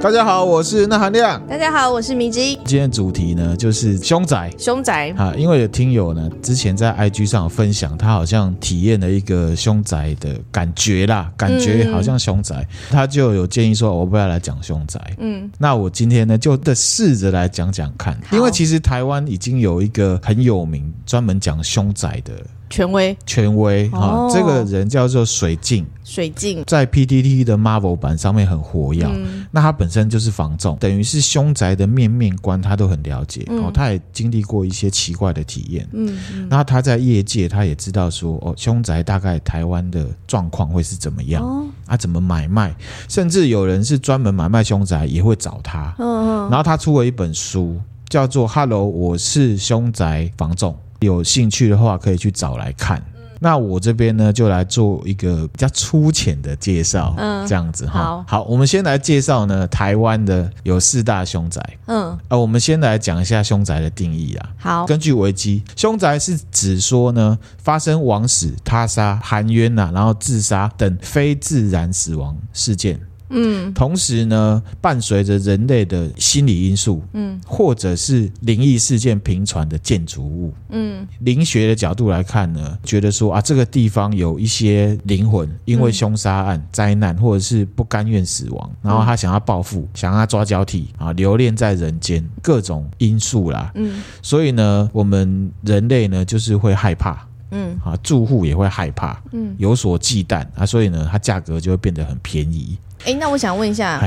大家好，我是那含量。大家好，我是米姬。今天的主题呢，就是凶宅。凶宅啊，因为有听友呢之前在 IG 上有分享，他好像体验了一个凶宅的感觉啦，感觉好像凶宅，嗯、他就有建议说，我不要来讲凶宅。嗯，那我今天呢，就得试着来讲讲看，因为其实台湾已经有一个很有名专门讲凶宅的。权威，权威哈、哦，这个人叫做水镜，水镜。在 PTT 的 Marvel 版上面很活跃、嗯。那他本身就是房仲，等于是凶宅的面面观，他都很了解、嗯、哦。他也经历过一些奇怪的体验，嗯，嗯，那他在业界，他也知道说哦，凶宅大概台湾的状况会是怎么样，哦、啊，怎么买卖，甚至有人是专门买卖凶宅，也会找他。嗯嗯，然后他出了一本书，叫做《Hello，我是凶宅房仲》。有兴趣的话，可以去找来看。那我这边呢，就来做一个比较粗浅的介绍，嗯，这样子哈。好，好，我们先来介绍呢，台湾的有四大凶宅，嗯，呃，我们先来讲一下凶宅的定义啊。好，根据维基，凶宅是指说呢，发生枉死、他杀、含冤呐，然后自杀等非自然死亡事件。嗯，同时呢，伴随着人类的心理因素，嗯，或者是灵异事件频传的建筑物，嗯，灵学的角度来看呢，觉得说啊，这个地方有一些灵魂因为凶杀案、灾难，或者是不甘愿死亡，然后他想要报复，想要抓交替啊，留恋在人间，各种因素啦，嗯，所以呢，我们人类呢，就是会害怕，嗯，啊，住户也会害怕，嗯，有所忌惮啊，所以呢，它价格就会变得很便宜。哎，那我想问一下，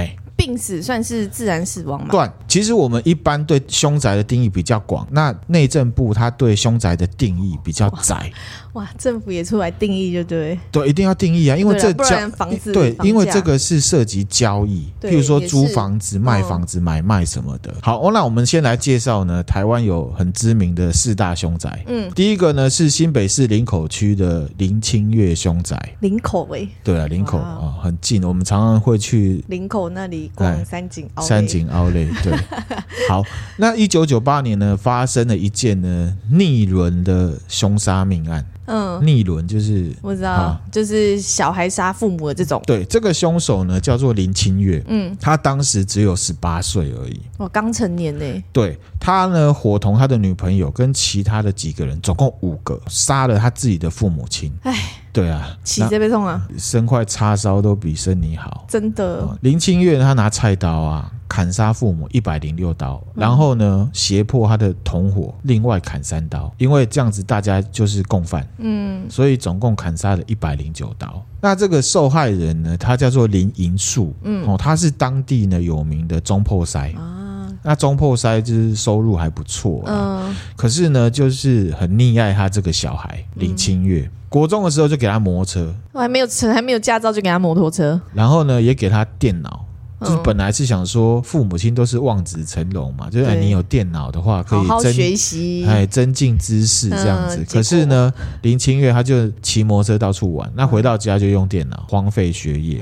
病死算是自然死亡吗？对，其实我们一般对凶宅的定义比较广，那内政部它对凶宅的定义比较窄。哇，政府也出来定义就对，对，一定要定义啊，因为这交房子对，因为这个是涉及交易，譬如说租房子、卖房子、买卖什么的。好，那我们先来介绍呢，台湾有很知名的四大凶宅。嗯，第一个呢是新北市林口区的林清月凶宅。林口喂，对啊，林口啊，很近，我们常常会去林口那里逛三井奥三井奥莱。对，好，那一九九八年呢，发生了一件呢逆伦的凶杀命案。嗯，逆伦就是我知道，啊，就是小孩杀父母的这种。对，这个凶手呢叫做林清月，嗯，他当时只有十八岁而已，我刚成年呢。对，他呢，伙同他的女朋友跟其他的几个人，总共五个，杀了他自己的父母亲。哎，对啊，起这边痛啊，生块叉烧都比生你好，真的。嗯，林清月他拿菜刀啊。砍杀父母一百零六刀，然后呢，胁迫他的同伙另外砍三刀，因为这样子大家就是共犯，嗯，所以总共砍杀了一百零九刀。那这个受害人呢，他叫做林银树，嗯，哦，他是当地呢有名的中破塞啊，那中破塞就是收入还不错，嗯，可是呢，就是很溺爱他这个小孩林清月，嗯，国中的时候就给他摩托车，我还没有车，还没有驾照就给他摩托车，然后呢，也给他电脑。就是本来是想说，父母亲都是望子成龙嘛，就是你有电脑的话，可以增好好学习，哎，增进知识这样子。可是呢，林清月他就骑摩托车到处玩，那回到家就用电脑，荒废学业。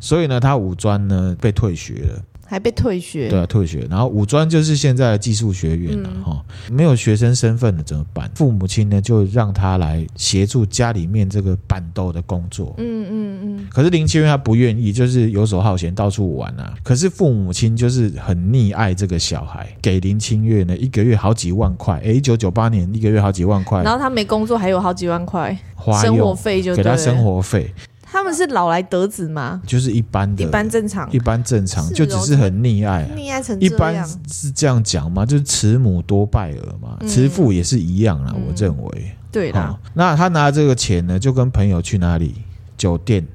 所以呢，他五专呢被退学了。还被退学，对啊，退学。然后五专就是现在的技术学院了哈，没有学生身份了怎么办？父母亲呢就让他来协助家里面这个板豆的工作。嗯嗯嗯。可是林清月他不愿意，就是游手好闲，到处玩啊。可是父母亲就是很溺爱这个小孩，给林清月呢一个月好几万块。哎，一九九八年一个月好几万块。然后他没工作，还有好几万块花生活费，就给他生活费。他们是老来得子吗？就是一般的，一般正常，一般正常，就只是很溺爱，溺爱成。一般是这样讲吗？就是慈母多败儿嘛，慈父也是一样啦。我认为，对的。那他拿这个钱呢，就跟朋友去哪里？酒店、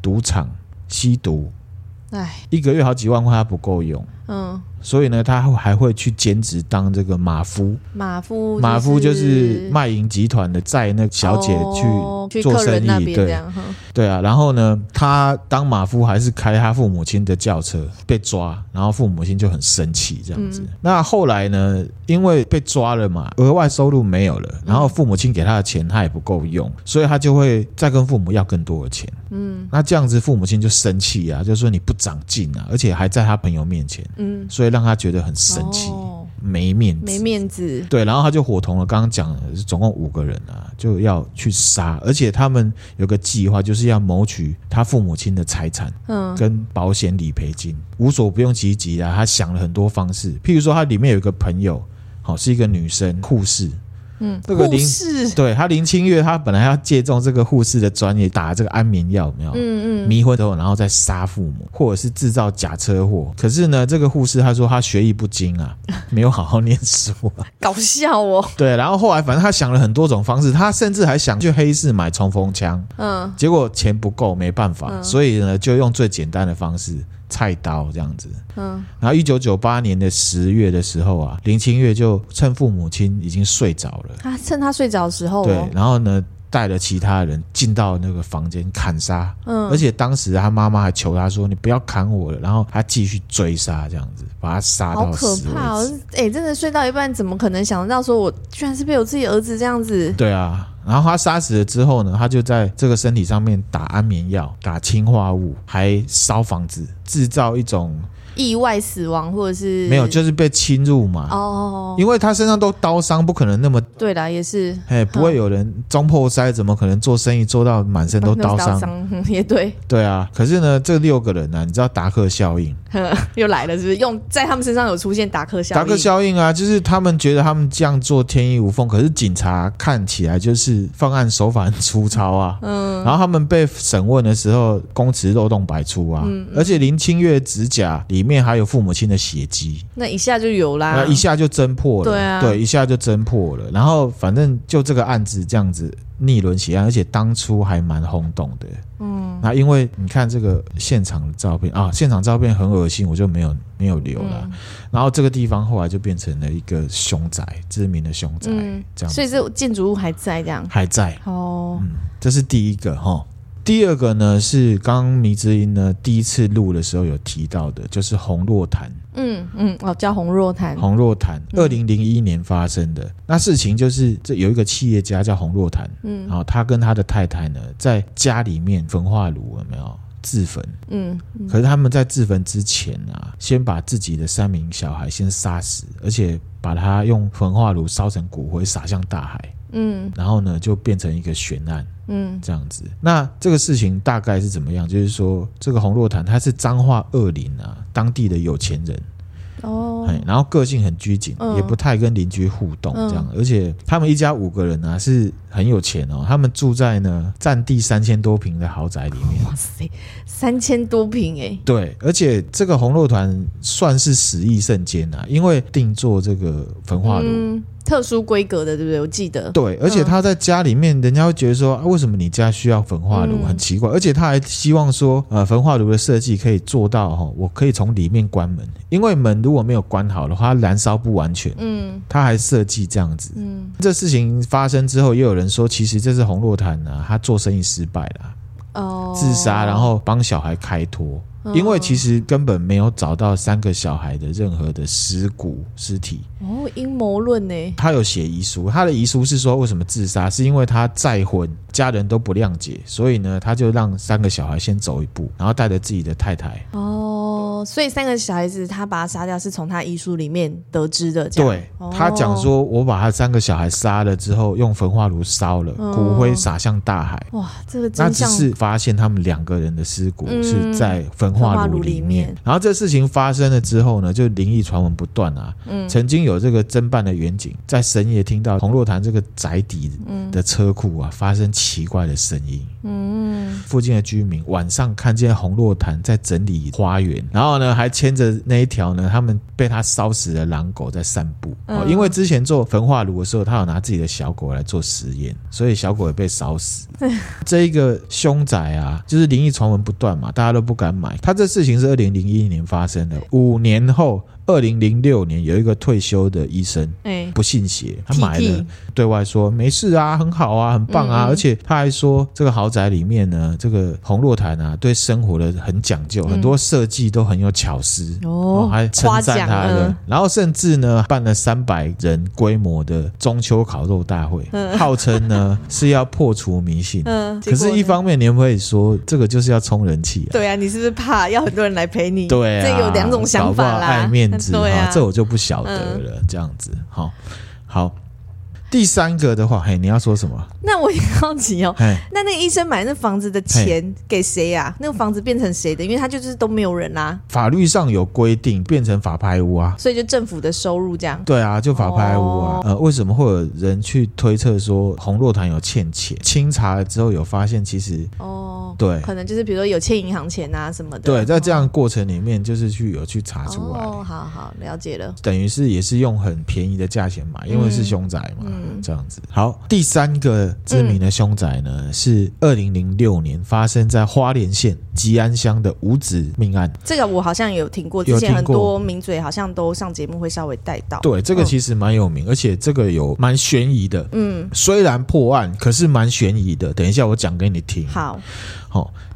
赌场、吸毒。哎，一个月好几万块，他不够用。嗯。所以呢，他还会去兼职当这个马夫。马夫，马夫就是卖淫集团的，载那小姐去做生意。对，对啊。然后呢，他当马夫还是开他父母亲的轿车被抓，然后父母亲就很生气这样子。那后来呢，因为被抓了嘛，额外收入没有了，然后父母亲给他的钱他也不够用，所以他就会再跟父母要更多的钱。嗯，那这样子父母亲就生气啊，就说你不长进啊，而且还在他朋友面前。嗯，所以。让他觉得很生气，没面子，没面子。对，然后他就伙同了刚刚讲的，总共五个人啊，就要去杀，而且他们有个计划，就是要谋取他父母亲的财产，嗯，跟保险理赔金，无所不用其极啊。他想了很多方式，譬如说，他里面有一个朋友，好，是一个女生护士。嗯，这个林士对他林清月，他本来要借重这个护士的专业打这个安眠药，没有？嗯嗯，迷昏头，然后再杀父母，或者是制造假车祸。可是呢，这个护士他说他学艺不精啊，没有好好念书啊，搞笑哦。对，然后后来反正他想了很多种方式，他甚至还想去黑市买冲锋枪，嗯，结果钱不够，没办法，嗯、所以呢，就用最简单的方式。菜刀这样子，嗯，然后一九九八年的十月的时候啊，林清月就趁父母亲已经睡着了，他趁他睡着的时候，对，然后呢，带了其他人进到那个房间砍杀，嗯，而且当时他妈妈还求他说：“你不要砍我了。”然后他继续追杀，这样子把他杀到死。好可怕哦！哎，真的睡到一半，怎么可能想得到说我居然是被我自己儿子这样子？对啊。然后他杀死了之后呢，他就在这个身体上面打安眠药、打氰化物，还烧房子，制造一种。意外死亡或者是没有，就是被侵入嘛。哦，因为他身上都刀伤，不可能那么。对啦，也是。哎，不会有人中破塞，怎么可能做生意做到满身都刀伤？也对。对啊，可是呢，这六个人呢、啊，你知道达克效应 又来了，是不是？用在他们身上有出现达克效应？达克效应啊，就是他们觉得他们这样做天衣无缝，可是警察看起来就是犯案手法很粗糙啊。嗯。然后他们被审问的时候，供词漏洞百出啊。嗯。而且林清月指甲里面。面还有父母亲的血迹，那一下就有啦，那一下就侦破了，对啊，对，一下就侦破了。然后反正就这个案子这样子逆轮血案，而且当初还蛮轰动的。嗯，那因为你看这个现场的照片啊，现场照片很恶心，我就没有没有留了。嗯、然后这个地方后来就变成了一个凶宅，知名的凶宅，嗯、这样。所以这建筑物还在这样，还在哦。嗯，这是第一个哈。第二个呢是刚刚迷之音呢第一次录的时候有提到的，就是洪若潭。嗯嗯，哦，叫洪若潭。洪若潭，二零零一年发生的、嗯、那事情就是，这有一个企业家叫洪若潭，嗯，然后他跟他的太太呢在家里面焚化炉有没有自焚？嗯，嗯，可是他们在自焚之前啊，先把自己的三名小孩先杀死，而且把他用焚化炉烧成骨灰撒向大海。嗯，然后呢，就变成一个悬案，嗯，这样子。那这个事情大概是怎么样？就是说，这个洪若潭他是彰化二林啊，当地的有钱人。哦，然后个性很拘谨，嗯、也不太跟邻居互动，这样。嗯、而且他们一家五个人啊，是很有钱哦。他们住在呢占地三千多平的豪宅里面。哇塞，三千多平哎！对，而且这个洪若团算是十亿圣坚啊，因为定做这个焚化炉。嗯特殊规格的，对不对？我记得。对，而且他在家里面，人家会觉得说，啊、为什么你家需要焚化炉？嗯、很奇怪。而且他还希望说，呃，焚化炉的设计可以做到哈，我可以从里面关门，因为门如果没有关好的话，燃烧不完全。嗯，他还设计这样子。嗯，这事情发生之后，也有人说，其实这是洪若潭呢，他做生意失败了，哦，自杀，然后帮小孩开脱。因为其实根本没有找到三个小孩的任何的尸骨尸体哦，阴谋论呢？他有写遗书，他的遗书是说，为什么自杀？是因为他再婚，家人都不谅解，所以呢，他就让三个小孩先走一步，然后带着自己的太太哦，所以三个小孩子他把他杀掉，是从他遗书里面得知的。对，他讲说，我把他三个小孩杀了之后，用焚化炉烧了，骨灰撒向大海。哇，这个那只是发现他们两个人的尸骨是在焚。化炉里面，然后这事情发生了之后呢，就灵异传闻不断啊。嗯，曾经有这个侦办的远警在深夜听到洪若潭这个宅邸的车库啊发生奇怪的声音。嗯，附近的居民晚上看见红洛潭在整理花园，然后呢还牵着那一条呢他们被他烧死的狼狗在散步。哦，因为之前做焚化炉的时候，他有拿自己的小狗来做实验，所以小狗也被烧死。这一个凶宅啊，就是灵异传闻不断嘛，大家都不敢买。他这事情是二零零一年发生的，五年后，二零零六年有一个退休的医生，哎，不不信邪，他买了，对外说没事啊，很好啊，很棒啊，而且他还说这个豪宅里面呢，这个红洛潭啊，对生活的很讲究，嗯、很多设计都很有巧思哦，还称赞他的，然后甚至呢办了三百人规模的中秋烤肉大会，嗯、号称呢 是要破除迷信，嗯，可是，一方面你们会说这个就是要冲人气啊，对啊，你是不是怕要很多人来陪你？对啊，这有两种想法啦，爱面啊，这我就不晓得了，嗯、这样子，好，好。第三个的话，嘿，你要说什么？那我也好奇哦。嘿那那个医生买那房子的钱给谁呀、啊？那个房子变成谁的？因为他就是都没有人啦、啊。法律上有规定，变成法拍屋啊。所以就政府的收入这样。对啊，就法拍屋啊。哦、呃，为什么会有人去推测说洪若潭有欠钱？清查了之后有发现，其实哦，对，可能就是比如说有欠银行钱啊什么的。对，在这样过程里面，就是去有去查出来。哦，好好了解了。等于是也是用很便宜的价钱买，因为是凶宅嘛。嗯嗯、这样子好，第三个知名的凶宅呢，嗯、是二零零六年发生在花莲县吉安乡的五子命案。这个我好像有听过，之前很多名嘴好像都上节目会稍微带到。对，这个其实蛮有名，而且这个有蛮悬疑的。嗯，虽然破案，可是蛮悬疑的。等一下我讲给你听。好。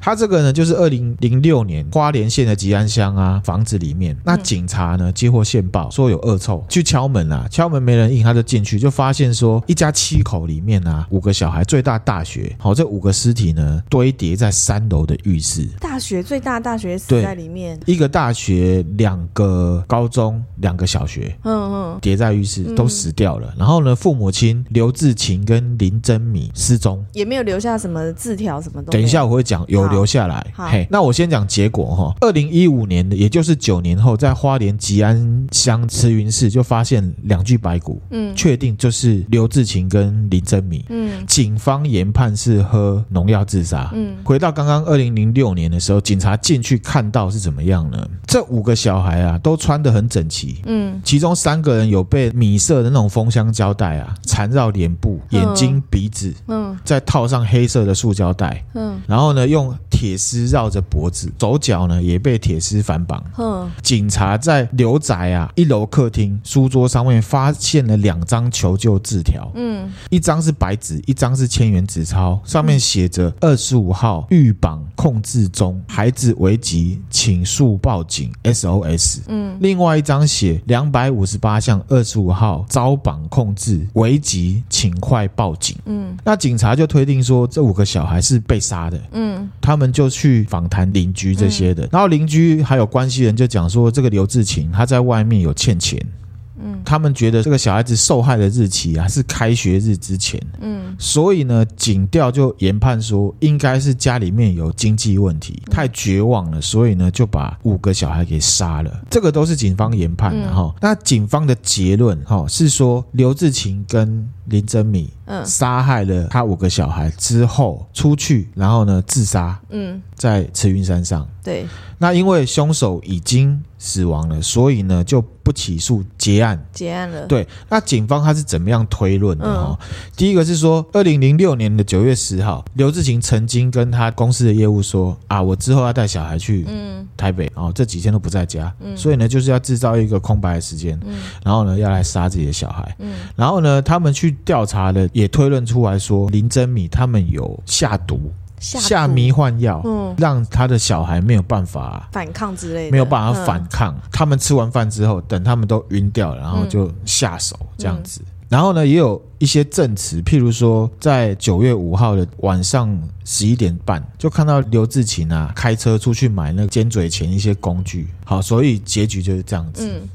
他这个呢，就是二零零六年花莲县的吉安乡啊，房子里面，那警察呢接获线报说有恶臭，去敲门啊，敲门没人应，他就进去，就发现说一家七口里面啊，五个小孩，最大大学，好、哦，这五个尸体呢堆叠在三楼的浴室，大学最大大学死在里面，一个大学，两个高中，两个小学，嗯嗯，叠在浴室都死掉了，嗯、然后呢，父母亲刘志勤跟林珍米失踪，也没有留下什么字条，什么东西。等一下我会。讲有留下来，嘿，那我先讲结果哈。二零一五年的，也就是九年后，在花莲吉安乡慈云寺就发现两具白骨，嗯，确定就是刘志勤跟林珍米，嗯，警方研判是喝农药自杀，嗯。回到刚刚二零零六年的时候，警察进去看到是怎么样呢？这五个小孩啊，都穿得很整齐，嗯，其中三个人有被米色的那种封箱胶带啊缠绕脸部、眼睛、鼻子，嗯，再套上黑色的塑胶袋，嗯，然后。呢，用铁丝绕着脖子，手脚呢也被铁丝反绑。哼，警察在刘宅啊一楼客厅书桌上面发现了两张求救字条。嗯，一张是白纸，一张是千元纸钞，上面写着“二十五号遇绑控制中，孩子危急，请速报警 SOS”。嗯，另外一张写“两百五十八项二十五号遭绑控制，危急，请快报警”。嗯，那警察就推定说这五个小孩是被杀的。嗯。嗯，他们就去访谈邻居这些的，然后邻居还有关系人就讲说，这个刘志勤他在外面有欠钱。嗯，他们觉得这个小孩子受害的日期啊是开学日之前，嗯，所以呢，警调就研判说应该是家里面有经济问题，太绝望了，所以呢就把五个小孩给杀了。这个都是警方研判的哈。那警方的结论哈是说刘志勤跟林珍米嗯杀害了他五个小孩之后出去，然后呢自杀，嗯，在慈云山上。对，那因为凶手已经死亡了，所以呢就不起诉结案。结案了。对，那警方他是怎么样推论的哈？嗯、第一个是说，二零零六年的九月十号，刘志勤曾经跟他公司的业务说啊，我之后要带小孩去台北，哦，这几天都不在家，嗯、所以呢就是要制造一个空白的时间，嗯、然后呢要来杀自己的小孩。嗯、然后呢他们去调查了，也推论出来说林珍米他们有下毒。下迷幻药，嗯，让他的小孩没有办法反抗之类的，没有办法反抗。嗯、他们吃完饭之后，等他们都晕掉了，然后就下手这样子。嗯、然后呢，也有一些证词，譬如说，在九月五号的晚上十一点半，就看到刘志勤啊开车出去买那个尖嘴钳一些工具。好，所以结局就是这样子。嗯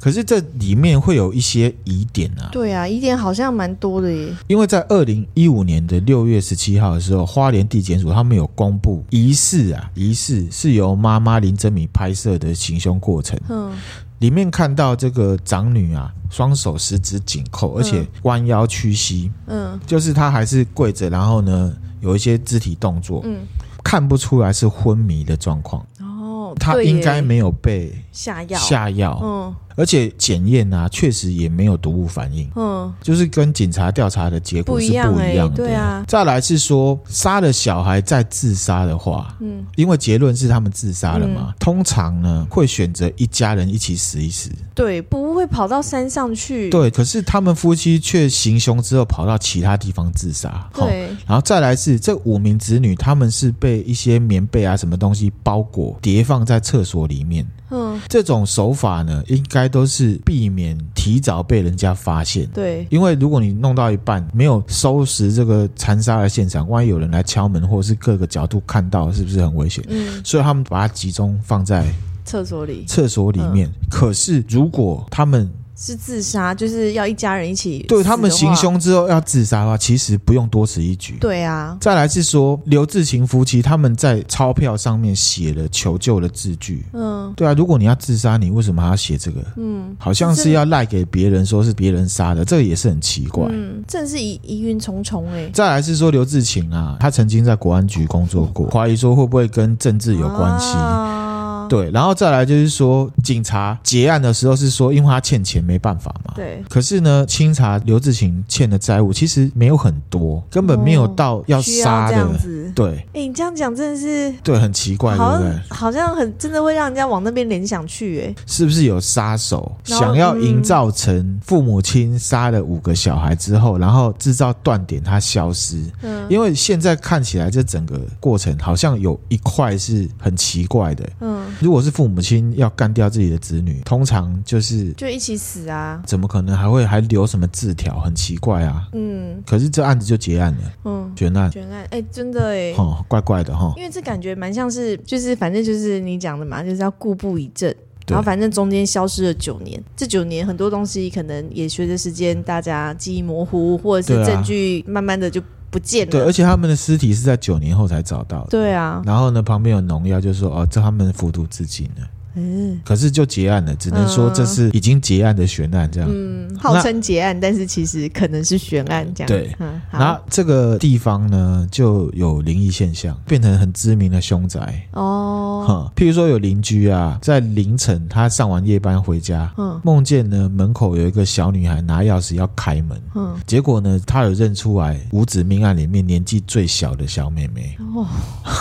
可是这里面会有一些疑点啊。对啊，疑点好像蛮多的耶。因为在二零一五年的六月十七号的时候，花莲地检署他们有公布疑似啊，疑似是由妈妈林珍米拍摄的行凶过程。嗯，里面看到这个长女啊，双手十指紧扣，而且弯腰屈膝。嗯，就是她还是跪着，然后呢有一些肢体动作。嗯，看不出来是昏迷的状况。哦，她应该没有被下药，下药，嗯，而且检验啊，确实也没有毒物反应。嗯，就是跟警察调查的结果是不一样的。样欸、对啊。再来是说，杀了小孩再自杀的话，嗯，因为结论是他们自杀了嘛，嗯、通常呢会选择一家人一起死一死。对，不会跑到山上去。对，可是他们夫妻却行凶之后跑到其他地方自杀。对，然后再来是这五名子女，他们是被一些棉被啊什么东西包裹叠放在厕所里面。嗯，这种手法呢，应该都是避免提早被人家发现。对，因为如果你弄到一半没有收拾这个残杀的现场，万一有人来敲门，或者是各个角度看到，是不是很危险？嗯，所以他们把它集中放在厕所里。厕所里面，嗯，可是如果他们是自杀，就是要一家人一起。对，他们行凶之后要自杀的话，其实不用多此一举。对啊。再来是说刘志勤夫妻他们在钞票上面写了求救的字句。嗯。对啊，如果你要自杀，你为什么还要写这个？嗯。好像是要赖给别人，说是别人杀的，这个也是很奇怪。嗯。真的是疑疑云重重哎。再来是说刘志勤啊，他曾经在国安局工作过，怀疑说会不会跟政治有关系。啊对，然后再来就是说，警察结案的时候是说，因为他欠钱没办法嘛。对。可是呢，清查刘志勤欠的债务其实没有很多，根本没有到要杀的。哦、这样子。对。哎，你这样讲真的是。对，很奇怪，对不对？好像很真的会让人家往那边联想去，哎。是不是有杀手想要营造成父母亲杀了五个小孩之后，然后制造断点，他消失？嗯。因为现在看起来，这整个过程好像有一块是很奇怪的。嗯。如果是父母亲要干掉自己的子女，通常就是就一起死啊？怎么可能还会还留什么字条？很奇怪啊。嗯。可是这案子就结案了。嗯。悬案。悬案。哎，真的哎。哦，怪怪的哈。因为这感觉蛮像是，就是反正就是你讲的嘛，就是要故布疑阵。然后反正中间消失了九年，这九年很多东西可能也随着时间大家记忆模糊，或者是证据慢慢的就。不见了。对，而且他们的尸体是在九年后才找到的。对啊。然后呢，旁边有农药，就说哦，这他们服毒自尽了。嗯，可是就结案了，只能说这是已经结案的悬案，这样。嗯，号称结案，但是其实可能是悬案这样。对，嗯，然后这个地方呢，就有灵异现象，变成很知名的凶宅。哦，哈，譬如说有邻居啊，在凌晨他上完夜班回家，嗯，梦见呢门口有一个小女孩拿钥匙要开门，嗯，结果呢他有认出来五子命案里面年纪最小的小妹妹。哦，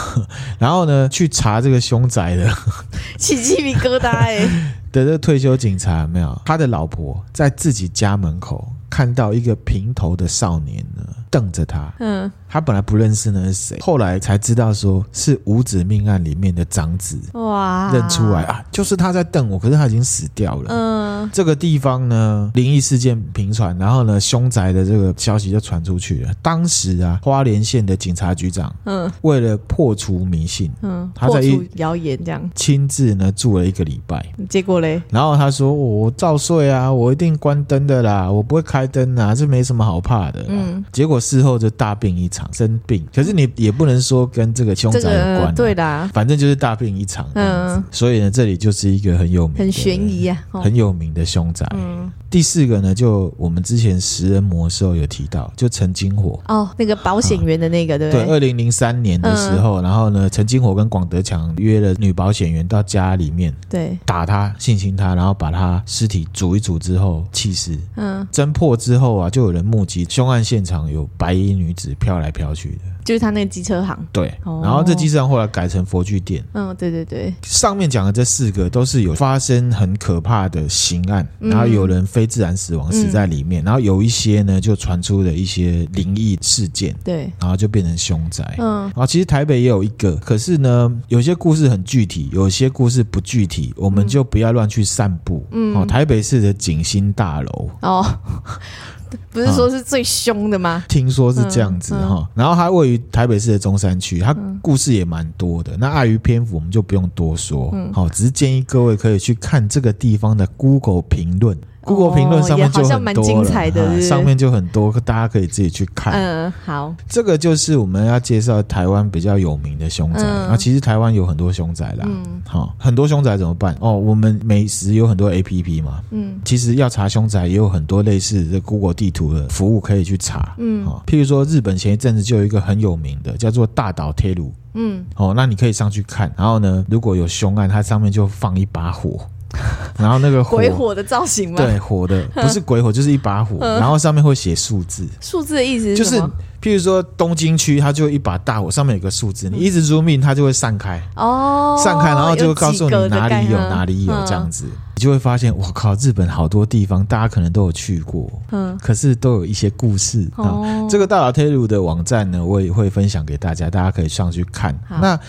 然后呢去查这个凶宅的，奇迹。鸡皮疙瘩哎！的这退休警察有没有？他的老婆在自己家门口看到一个平头的少年呢，瞪着他。嗯。他本来不认识那是谁，后来才知道说是五子命案里面的长子，哇，认出来啊，就是他在瞪我，可是他已经死掉了。嗯，这个地方呢，灵异事件频传，然后呢，凶宅的这个消息就传出去了。当时啊，花莲县的警察局长，嗯，为了破除迷信，嗯，他在一谣言这样亲自呢住了一个礼拜，结果嘞，然后他说我照睡啊，我一定关灯的啦，我不会开灯啊，这没什么好怕的。嗯，结果事后就大病一场。生病，可是你也不能说跟这个凶宅有关，啊，对的，反正就是大病一场。嗯，所以呢，这里就是一个很有名、很悬疑啊，很有名的凶宅。嗯，第四个呢，就我们之前食人魔时候有提到，就陈金火哦，那个保险员的那个，对不对？对，二零零三年的时候，嗯、然后呢，陈金火跟广德强约了女保险员到家里面，对，打他，性侵他，然后把他尸体煮一煮之后弃尸。嗯，侦破之后啊，就有人目击凶案现场有白衣女子飘来飘去的，就是他那个机车行。对，然后这机车行后来改成佛具店。嗯，对对对。上面讲的这四个都是有发生很可怕的刑案，然后有人非自然死亡死在里面，然后有一些呢就传出了一些灵异事件。对，然后就变成凶宅。嗯，然后其实台北也有一个，可是呢，有些故事很具体，有些故事不具体，我们就不要乱去散布。嗯，哦，台北市的景星大楼。哦。不是说是最凶的吗？啊、听说是这样子哈，嗯嗯、然后它位于台北市的中山区，它故事也蛮多的。那碍于篇幅，我们就不用多说。好、嗯，只是建议各位可以去看这个地方的 Google 评论。Google 评论上面就很多了，上面就很多，大家可以自己去看。嗯，好，这个就是我们要介绍台湾比较有名的凶宅。啊，其实台湾有很多凶宅啦。嗯，好，很多凶宅怎么办？哦，我们美食有很多 APP 嘛。嗯，其实要查凶宅也有很多类似的 Google 地图的服务可以去查。嗯，好，譬如说日本前一阵子就有一个很有名的叫做大岛贴鲁。嗯，哦，那你可以上去看，然后呢，如果有凶案，它上面就放一把火。然后那个火鬼火的造型吗？对，火的不是鬼火，就是一把火，然后上面会写数字。数字的意思是就是，譬如说东京区，它就一把大火，上面有个数字，你一直 zoom in，它就会散开。哦，散开，然后就会告诉你哪里有哪里有这样子，你就会发现，我靠，日本好多地方，大家可能都有去过，嗯，可是都有一些故事啊。这个大岛贴路的网站呢，我也会分享给大家，大家可以上去看。那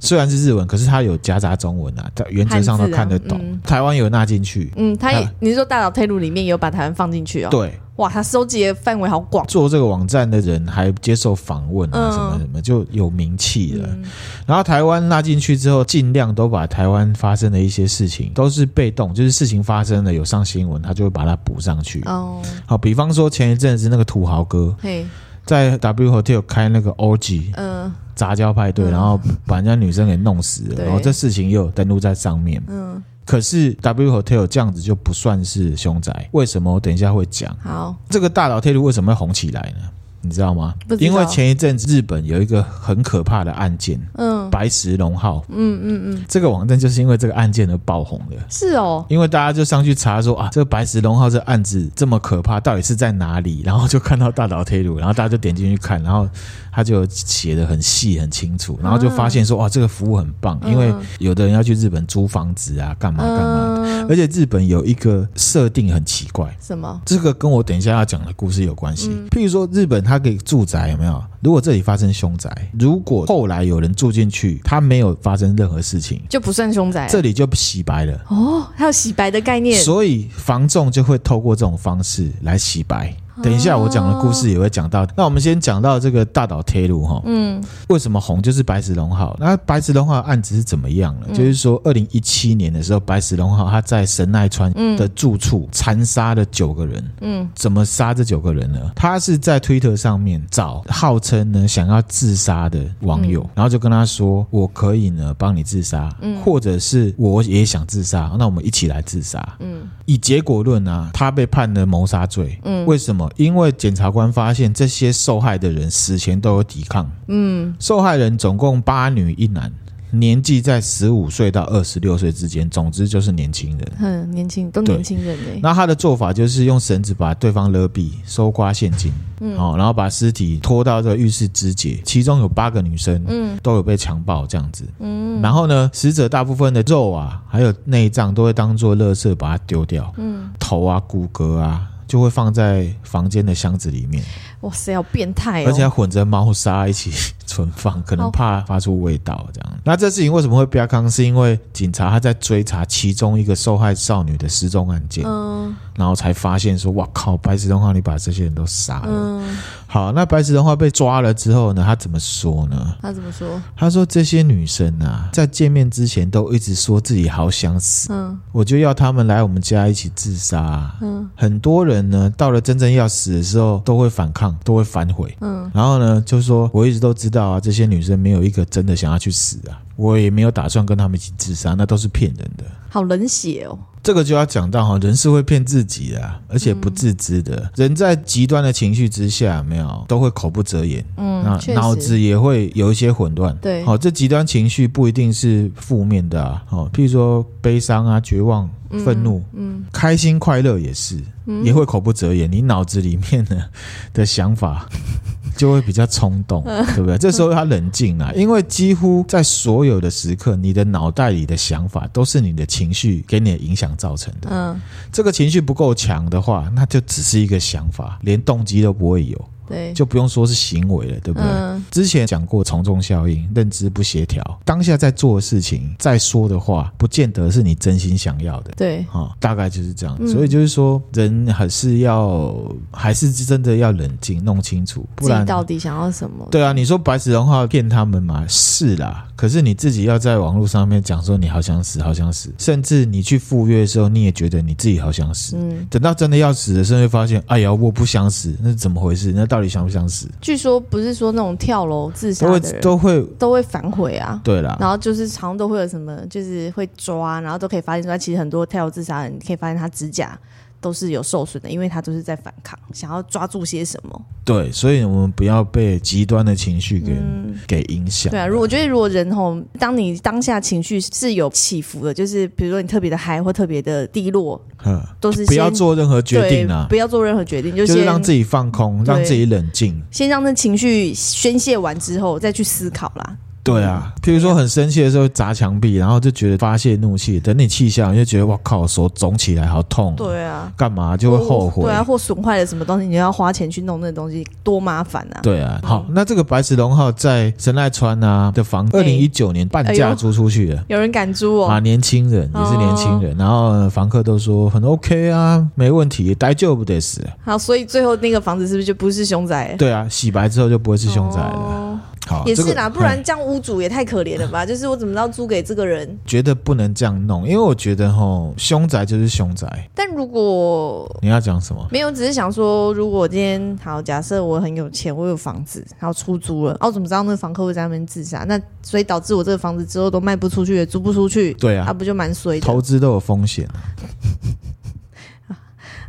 虽然是日文，可是它有夹杂中文啊，它原则上都看得懂。嗯、台湾有纳进去，嗯，它也，你是说大岛推路里面有把台湾放进去哦？对，哇，它收集的范围好广。做这个网站的人还接受访问啊，什么什么就有名气了。嗯、然后台湾纳进去之后，尽量都把台湾发生的一些事情都是被动，就是事情发生了有上新闻，他就会把它补上去。哦，好，比方说前一阵子那个土豪哥，嘿。在 W Hotel 开那个 orgy，嗯，杂交派对，嗯、然后把人家女生给弄死了，对然后这事情也有登录在上面，嗯，可是 W Hotel 这样子就不算是凶宅，为什么？我等一下会讲。好，这个大岛铁路为什么会红起来呢？你知道吗？知道，因为前一阵子日本有一个很可怕的案件，嗯，白石龙号，嗯嗯嗯，这个网站就是因为这个案件而爆红的。是哦，因为大家就上去查说啊，这个白石龙号这案子这么可怕，到底是在哪里？然后就看到大岛铁路，然后大家就点进去看，然后。他就写的很细很清楚，然后就发现说哇，这个服务很棒，因为有的人要去日本租房子啊，干嘛干嘛的，而且日本有一个设定很奇怪，什么？这个跟我等一下要讲的故事有关系。譬如说，日本它给住宅有没有？如果这里发生凶宅，如果后来有人住进去，他没有发生任何事情，就不算凶宅，这里就洗白了。哦，还有洗白的概念，所以房仲就会透过这种方式来洗白。等一下，我讲的故事也会讲到。那我们先讲到这个大岛铁路哈，嗯，为什么红？就是白石龙号。那白石龙号案子是怎么样呢？就是说，二零一七年的时候，白石龙号他在神奈川的住处残杀了九个人。嗯，怎么杀这九个人呢？他是在推特上面找号称呢想要自杀的网友，然后就跟他说：“我可以呢帮你自杀，或者是我也想自杀，那我们一起来自杀。”嗯，以结果论啊，他被判了谋杀罪。嗯，为什么？因为检察官发现这些受害的人死前都有抵抗。嗯，受害人总共八女一男，年纪在十五岁到二十六岁之间，总之就是年轻人。嗯，年轻都年轻人哎。那他的做法就是用绳子把对方勒毙，搜刮现金。嗯，好，然后把尸体拖到这个浴室肢解，其中有八个女生，嗯，都有被强暴这样子。嗯，然后呢，死者大部分的肉啊，还有内脏都会当做垃圾把它丢掉。嗯，头啊，骨骼啊。就会放在房间的箱子里面。哇塞，好变态哦！而且还混着猫砂一起存放，可能怕发出味道这样。那这事情为什么会飙康？是因为警察他在追查其中一个受害少女的失踪案件，嗯，然后才发现说：“哇靠，白石东浩，你把这些人都杀了。”嗯，好，那白石的话被抓了之后呢？他怎么说呢？他怎么说？他说这些女生啊，在见面之前都一直说自己好想死，嗯，我就要他们来我们家一起自杀，嗯，很多人呢，到了真正要死的时候都会反抗。都会反悔，嗯，然后呢，就说我一直都知道啊，这些女生没有一个真的想要去死啊，我也没有打算跟他们一起自杀，那都是骗人的，好冷血哦。这个就要讲到哈，人是会骗自己的，而且不自知的。嗯、人在极端的情绪之下，没有都会口不择言，嗯，那脑子也会有一些混乱。对，好，这极端情绪不一定是负面的啊，好，譬如说悲伤啊、绝望、愤怒，嗯，嗯开心、快乐也是，也会口不择言。你脑子里面呢 的想法。就会比较冲动，对不对？这时候他冷静啊，因为几乎在所有的时刻，你的脑袋里的想法都是你的情绪给你的影响造成的。嗯，这个情绪不够强的话，那就只是一个想法，连动机都不会有。对，就不用说是行为了，对不对？嗯、之前讲过从众效应，认知不协调，当下在做的事情，在说的话，不见得是你真心想要的。对，啊、哦，大概就是这样。嗯、所以就是说，人还是要，还是真的要冷静，弄清楚，不然到底想要什么？对啊，你说白石隆浩骗他们嘛？是啦。可是你自己要在网络上面讲说你好想死，好想死，甚至你去赴约的时候，你也觉得你自己好想死。嗯，等到真的要死的时候，会发现，哎呀，我不想死，那是怎么回事？那到底想不想死？据说不是说那种跳楼自杀的人都会都会反悔啊。对啦，然后就是常常都会有什么，就是会抓，然后都可以发现说，其实很多跳楼自杀的人，你可以发现他指甲都是有受损的，因为他都是在反抗，想要抓住些什么。对，所以我们不要被极端的情绪给、嗯、给影响。对啊，我觉得如果人吼，当你当下情绪是有起伏的，就是比如说你特别的嗨或特别的低落，嗯，都是不要做任何决定啊，不要做任何决定，就就是让自己放空，让自己冷静，先让那情绪宣泄完之后再去思考啦。对啊，譬如说很生气的时候砸墙壁，然后就觉得发泄怒气，等你气消，你就觉得哇靠，手肿起来好痛。对啊，干嘛就会后悔？对啊，或损坏了什么东西，你就要花钱去弄那个东西，多麻烦啊！对啊，好，那这个白石龙号在神奈川啊的房，二零一九年半价租出去的，有人敢租哦？啊，年轻人也是年轻人，然后房客都说很 OK 啊，没问题，待就不得死。好，所以最后那个房子是不是就不是凶宅？对啊，洗白之后就不会是凶宅了。好也是啦，这个、不然这样屋主也太可怜了吧？就是我怎么知道租给这个人？觉得不能这样弄，因为我觉得吼，凶宅就是凶宅。但如果你要讲什么？没有，只是想说，如果今天好，假设我很有钱，我有房子，然后出租了，哦、啊，我怎么知道那个房客会在那边自杀？那所以导致我这个房子之后都卖不出去，也租不出去。对啊，那、啊、不就蛮衰的？投资都有风险。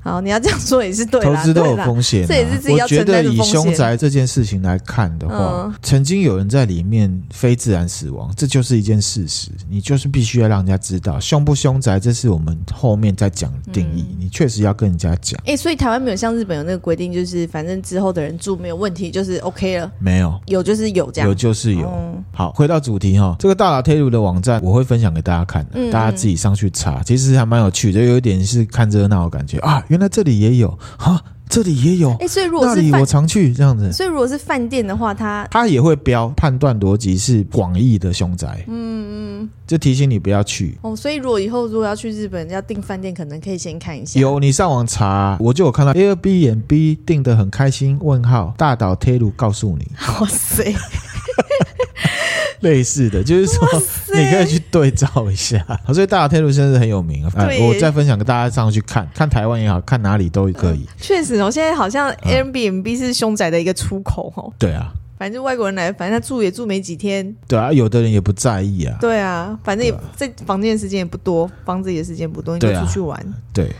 好，你要这样说也是对。投资都有风险、啊，这也是自己要承担的风险。我觉得以凶宅这件事情来看的话，嗯、曾经有人在里面非自然死亡，这就是一件事实。你就是必须要让人家知道凶不凶宅，这是我们后面再讲的定义。嗯、你确实要跟人家讲。哎、欸，所以台湾没有像日本有那个规定，就是反正之后的人住没有问题，就是 OK 了。没有，有就是有这样，有就是有。嗯、好，回到主题哈，这个大岛贴图的网站我会分享给大家看的，大家自己上去查，其实还蛮有趣的，有一点是看热闹的感觉啊，原来这里也有。啊，这里也有。哎，所以如果是那里我常去这样子。所以如果是饭店的话，它它也会标判断逻辑是广义的凶宅。嗯嗯，就提醒你不要去。哦，所以如果以后如果要去日本要订饭店，可能可以先看一下。有，你上网查，我就有看到 Airbnb 订的很开心。问号大岛贴路告诉你。哇塞！类似的，就是说你可以去对照一下。所以大岛贴图现在是很有名啊。对我再分享给大家上去看看台湾也好看哪里都可以。确实哦，现在好像 Airbnb 是凶宅的一个出口哦。对啊，反正外国人来，反正他住也住没几天。对啊，有的人也不在意啊。对啊，反正也在房间的时间也不多，房子里的时间不多，你就出去玩。对。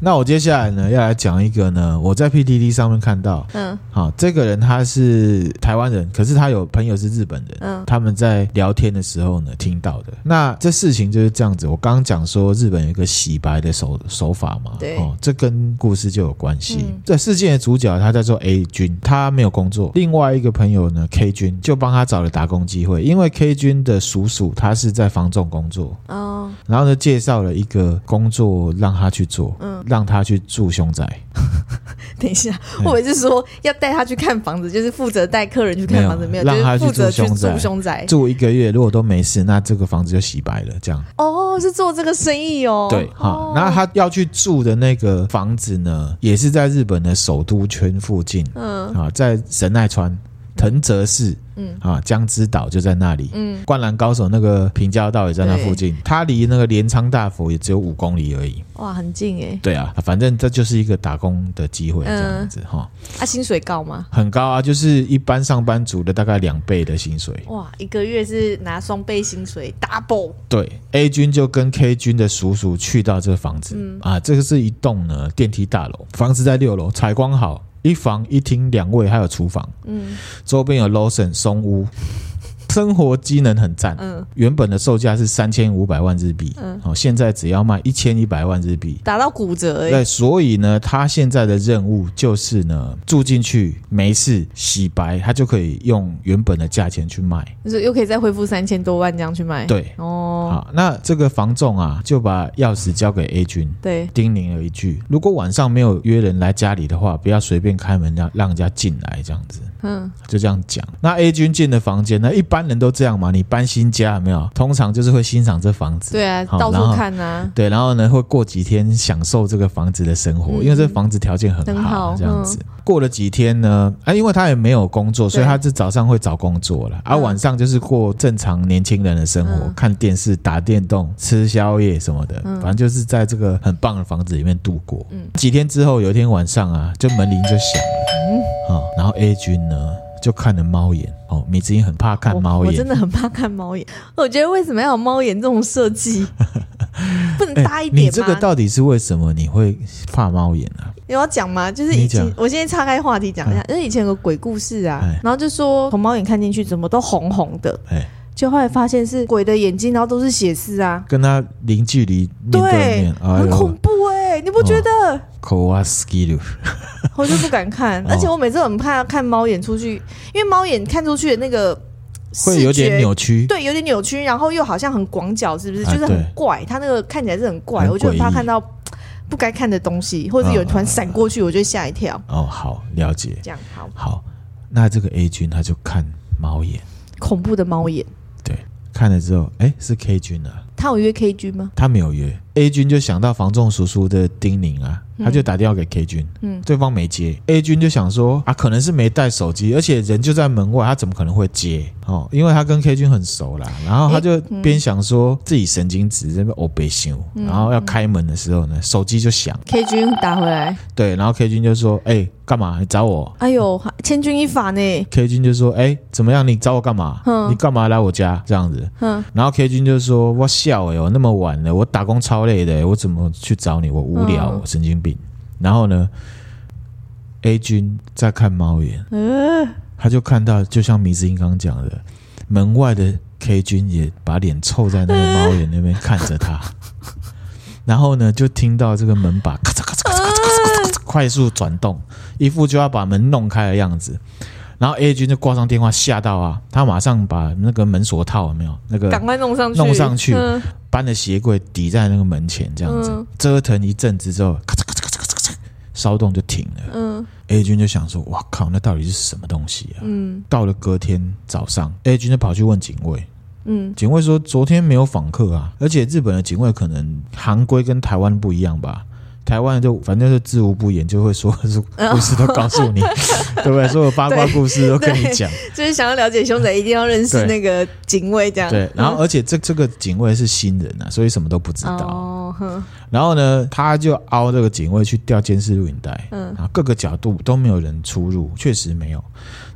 那我接下来呢，要来讲一个呢，我在 PTT 上面看到，嗯，好，这个人他是台湾人，可是他有朋友是日本人，嗯，他们在聊天的时候呢，听到的。那这事情就是这样子，我刚刚讲说日本有一个洗白的手手法嘛，对，哦，这跟故事就有关系。这、嗯、事件的主角他在做 A 君，他没有工作，另外一个朋友呢 K 君就帮他找了打工机会，因为 K 君的叔叔他是在房仲工作，哦，然后呢介绍了一个工作让他去做，嗯。让他去住凶宅。等一下，我是说要带他去看房子，就是负责带客人去看房子，没有，让他去住凶宅，住一个月，如果都没事，那这个房子就洗白了。这样哦，是做这个生意哦。对，好，然后他要去住的那个房子呢，也是在日本的首都圈附近，嗯，啊，在神奈川藤泽市。嗯啊，江之岛就在那里。嗯，灌篮高手那个平交道也在那附近。它离那个镰仓大佛也只有五公里而已。哇，很近哎。对啊，反正这就是一个打工的机会，这样子哈。啊，薪水高吗？很高啊，就是一般上班族的大概两倍的薪水。哇，一个月是拿双倍薪水，double。对，A 君就跟 K 君的叔叔去到这个房子。嗯啊，这个是一栋呢电梯大楼，房子在六楼，采光好。一房一厅两卫，还有厨房。嗯，周边有 Lawson 松屋。生活机能很赞，嗯，原本的售价是三千五百万日币，嗯，好，现在只要卖一千一百万日币，打到骨折，欸，对，所以呢，他现在的任务就是呢，住进去没事洗白，他就可以用原本的价钱去卖，就是又可以再恢复三千多万这样去卖，对，哦，好，那这个房仲啊，就把钥匙交给 A 君，对，叮咛了一句，如果晚上没有约人来家里的话，不要随便开门让让人家进来，这样子，嗯，就这样讲。那 A 君进的房间，那一般。人都这样嘛？你搬新家有没有？通常就是会欣赏这房子，对啊，到处看啊。对，然后呢，会过几天享受这个房子的生活，嗯、因为这房子条件很好，很好这样子。嗯、过了几天呢，啊，因为他也没有工作，所以他是早上会找工作了，而、啊、晚上就是过正常年轻人的生活，嗯、看电视、打电动、吃宵夜什么的，嗯、反正就是在这个很棒的房子里面度过。嗯，几天之后，有一天晚上啊，就门铃就响了，嗯，啊，然后 A 君呢？就看了猫眼哦，米子英很怕看猫眼，我真的很怕看猫眼。我觉得为什么要有猫眼这种设计？不能大一点吗？你这个到底是为什么？你会怕猫眼啊？你要讲吗？就是以前，我现在岔开话题讲一下，因为以前有个鬼故事啊，然后就说从猫眼看进去，怎么都红红的。哎就后来发现是鬼的眼睛，然后都是血丝啊，跟他零距离面对面，很恐怖哎，你不觉得？我就不敢看，而且我每次很怕看猫眼出去，因为猫眼看出去的那个会有点扭曲，对，有点扭曲，然后又好像很广角，是不是？就是很怪，它那个看起来是很怪，我就很怕看到不该看的东西，或者是有人突然闪过去，我就吓一跳。哦，好，了解，这样好。好，那这个 A 君他就看猫眼，恐怖的猫眼。对，看了之后，哎，是 K 君啊。他有约 K 君吗？他没有约。A 君就想到房仲叔叔的叮咛啊，他就打电话给 K 君，嗯，对方没接。A 君就想说啊，可能是没带手机，而且人就在门外，他怎么可能会接？哦，因为他跟 K 君很熟啦。然后他就边想说自己神经质，在那边欧北修，然后要开门的时候呢，手机就响，K 君打回来。对，然后 K 君就说：“哎，干嘛？你找我？哎呦，千钧一发呢？”K 君就说：“哎，怎么样？你找我干嘛？你干嘛来我家这样子？”然后 K 君就说：“我笑哎，我那么晚了，我打工超累的，我怎么？”去找你，我无聊，我神经病。然后呢，A 君在看猫眼，他就看到，就像米子英刚讲的，门外的 K 君也把脸凑在那个猫眼那边看着他。然后呢，就听到这个门把咔嚓咔嚓咔嚓咔嚓咔嚓快速转动，一副就要把门弄开的样子。然后 A 君就挂上电话，吓到啊！他马上把那个门锁套有没有？那个赶快弄上去，弄上去，搬的鞋柜抵在那个门前，这样子折腾一阵子之后，咔嚓咔嚓咔嚓咔嚓咔嚓，骚动就停了。嗯，A 君就想说：“哇靠，那到底是什么东西啊？”嗯，到了隔天早上，A 君就跑去问警卫。嗯，警卫说：“昨天没有访客啊，而且日本的警卫可能行规跟台湾不一样吧。”台湾就反正就知无不言，就会说是 故事都告诉你，哦、对不对？所有八卦故事都跟你讲，就是想要了解凶宅，一定要认识那个警卫这样。对，然后而且这这个警卫是新人啊，所以什么都不知道。哦、然后呢，他就凹这个警卫去调监视录影带，嗯，然后各个角度都没有人出入，确实没有，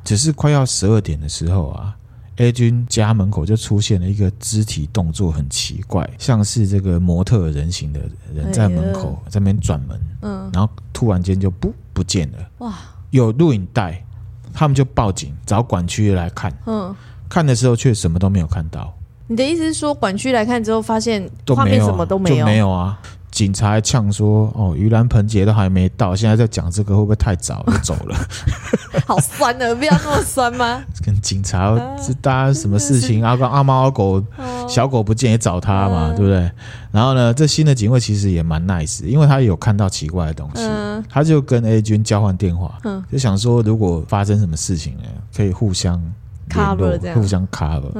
只是快要十二点的时候啊。A 君家门口就出现了一个肢体动作很奇怪，像是这个模特人形的人在门口在那边转门，嗯，然后突然间就不不见了。哇！有录影带，他们就报警找管区来看，嗯，看的时候却什么都没有看到。你的意思是说，管区来看之后发现画面什么都没有？没有啊。警察还呛说：“哦，盂兰盆节都还没到，现在在讲这个会不会太早就走了？好酸的，不要那么酸吗？跟警察是大家什么事情？阿公、阿猫、阿狗、小狗不见也找他嘛，对不对？然后呢，这新的警卫其实也蛮 nice，因为他有看到奇怪的东西，他就跟 A 君交换电话，嗯就想说如果发生什么事情呢，可以互相 cover，互相 cover。”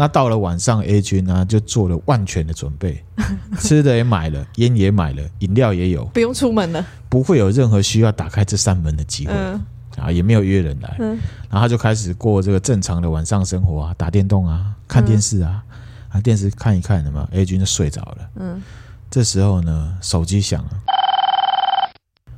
那到了晚上，A 君呢就做了万全的准备，吃的也买了，烟也买了，饮料也有，不用出门了，不会有任何需要打开这扇门的机会、嗯、啊，也没有约人来，嗯、然后他就开始过这个正常的晚上生活啊，打电动啊，看电视啊，嗯、啊电视看一看什么，A 君就睡着了，嗯，这时候呢手机响了，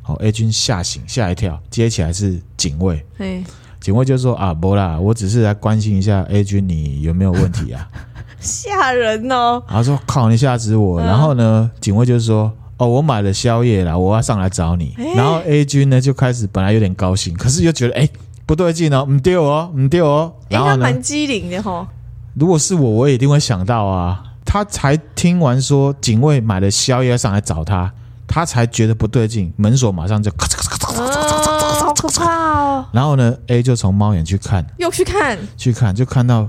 好，A 君吓醒吓一跳，接起来是警卫，嘿。警卫就说啊，不啦，我只是来关心一下 A 君你有没有问题啊？吓人哦！然后说靠，你吓死我！嗯、然后呢，警卫就说哦，我买了宵夜啦，我要上来找你。欸、然后 A 君呢就开始本来有点高兴，可是又觉得哎不对劲哦，唔对哦，唔对哦。然后呢，蛮机灵的哈。如果是我，我也一定会想到啊。他才听完说警卫买了宵夜要上来找他，他才觉得不对劲，门锁马上就咔嚓咔嚓咔嚓咔嚓咔嚓。好可怕哦！然后呢，A 就从猫眼去看，又去看，去看，就看到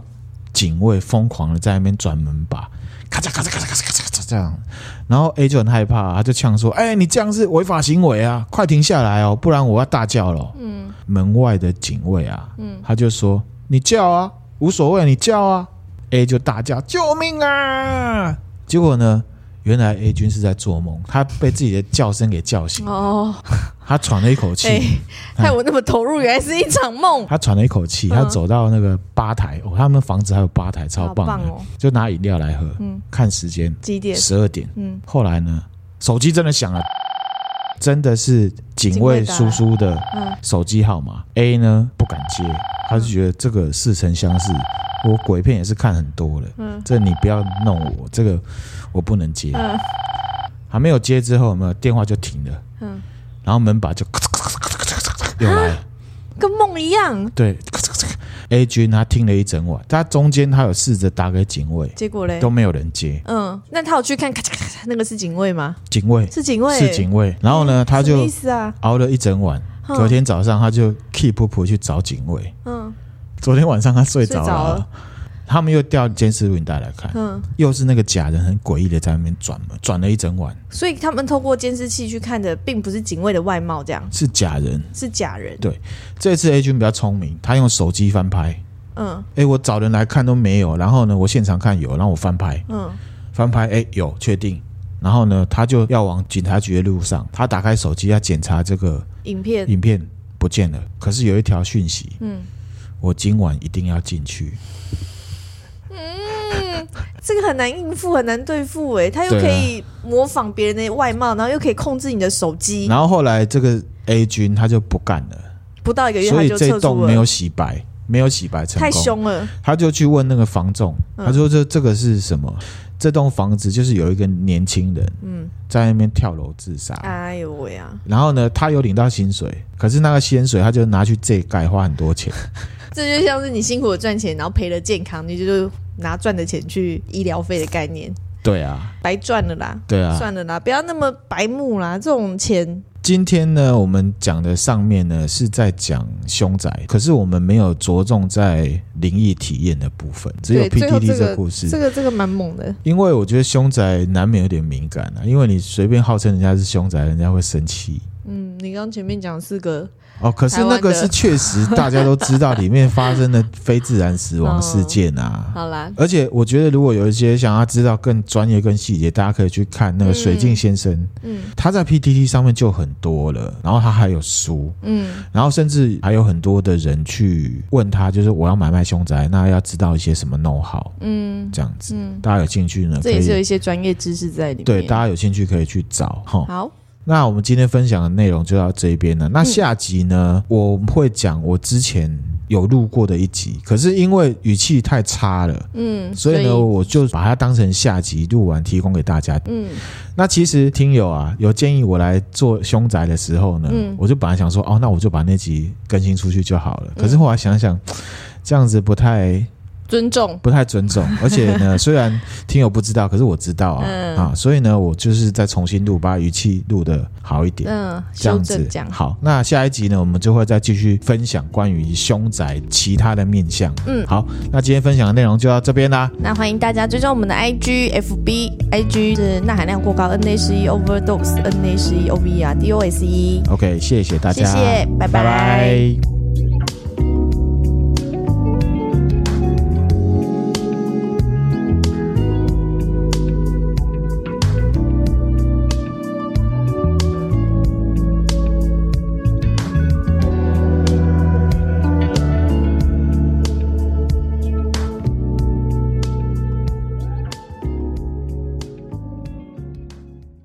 警卫疯狂的在那边转门把，咔嚓咔嚓咔嚓咔嚓咔嚓这样。然后 A 就很害怕，他就呛说：“哎，你这样是违法行为啊！快停下来哦，不然我要大叫了。”嗯，门外的警卫啊，嗯，他就说：“你叫啊，无所谓，你叫啊。”A 就大叫：“救命啊！”结果呢？原来 A 君是在做梦，他被自己的叫声给叫醒。哦，他喘了一口气，害我那么投入，原来是一场梦。他喘了一口气，他走到那个吧台，哦，他们房子还有吧台，超棒哦！就拿饮料来喝，嗯，看时间几点？十二点。嗯，后来呢，手机真的响了，真的是警卫叔叔的手机号码。A 呢不敢接，他就觉得这个似曾相识。我鬼片也是看很多了。嗯，这你不要弄我，这个我不能接。嗯，还没有接之后，有没有电话就停了。嗯，然后门把就咔嚓咔嚓咔嚓咔嚓咔嚓又来了，跟梦一样。对。A 君他听了一整晚，他中间他有试着打给警卫，结果嘞都没有人接。嗯，那他有去看咔嚓咔嚓，那个是警卫吗？警卫是警卫，是警卫。然后呢，他就熬了一整晚，隔天早上他就 keep 噗噗去找警卫。嗯，昨天晚上他睡着了。他们又调监视录影带来看，嗯，又是那个假人很诡异的在那边转嘛，转了一整晚。所以他们透过监视器去看的，并不是警卫的外貌，这样是假人，是假人。对，这次 A 君比较聪明，他用手机翻拍。嗯，哎、欸，我找人来看都没有，然后呢，我现场看有，然后我翻拍，嗯，翻拍，哎、欸，有，确定。然后呢，他就要往警察局的路上，他打开手机要检查这个影片，影片不见了，可是有一条讯息，嗯，我今晚一定要进去。这个很难应付，很难对付哎，他又可以模仿别人的外貌，然后又可以控制你的手机。然后后来这个 A 君他就不干了，不到一个月，所以这栋没有洗白，没有洗白成功，太凶了。他就去问那个房仲，他说这这个是什么？这栋房子就是有一个年轻人，嗯，在那边跳楼自杀。哎呦喂啊！然后呢，他有领到薪水，可是那个薪水他就拿去这盖花很多钱。这就像是你辛苦的赚钱，然后赔了健康，你就拿赚的钱去医疗费的概念。对啊，白赚了啦。对啊，算了啦，不要那么白目啦，这种钱。今天呢，我们讲的上面呢是在讲凶宅，可是我们没有着重在灵异体验的部分，只有 PTT 这个故事。这个这个蛮猛的，因为我觉得凶宅难免有点敏感啊，因为你随便号称人家是凶宅，人家会生气。嗯，你刚前面讲四个。哦，可是那个是确实大家都知道里面发生的非自然死亡事件啊。好啦，而且我觉得如果有一些想要知道更专业、更细节，大家可以去看那个水镜先生。嗯，他在 PTT 上面就很多了，然后他还有书，嗯，然后甚至还有很多的人去问他，就是我要买卖凶宅，那要知道一些什么 know-how，嗯，这样子，大家有兴趣呢，这也是有一些专业知识在里面。对，大家有兴趣可以去找哈。好。那我们今天分享的内容就到这边了。那下集呢，嗯、我会讲我之前有录过的一集，可是因为语气太差了，嗯，所以呢，以我就把它当成下集录完提供给大家。嗯，那其实听友啊，有建议我来做凶宅的时候呢，嗯、我就本来想说，哦，那我就把那集更新出去就好了。可是后来想想，这样子不太。尊重不太尊重，而且呢，虽然听友不知道，可是我知道啊、嗯、啊，所以呢，我就是再重新录，把语气录的好一点，嗯，这样子好。那下一集呢，我们就会再继续分享关于凶宅其他的面相。嗯，好，那今天分享的内容就到这边啦。那欢迎大家追踪我们的 IG、FB，IG 是钠含量过高，N A 十一 Overdose，N A 十一 O V E R D O S E。OK，谢谢大家，谢谢，拜拜。拜拜。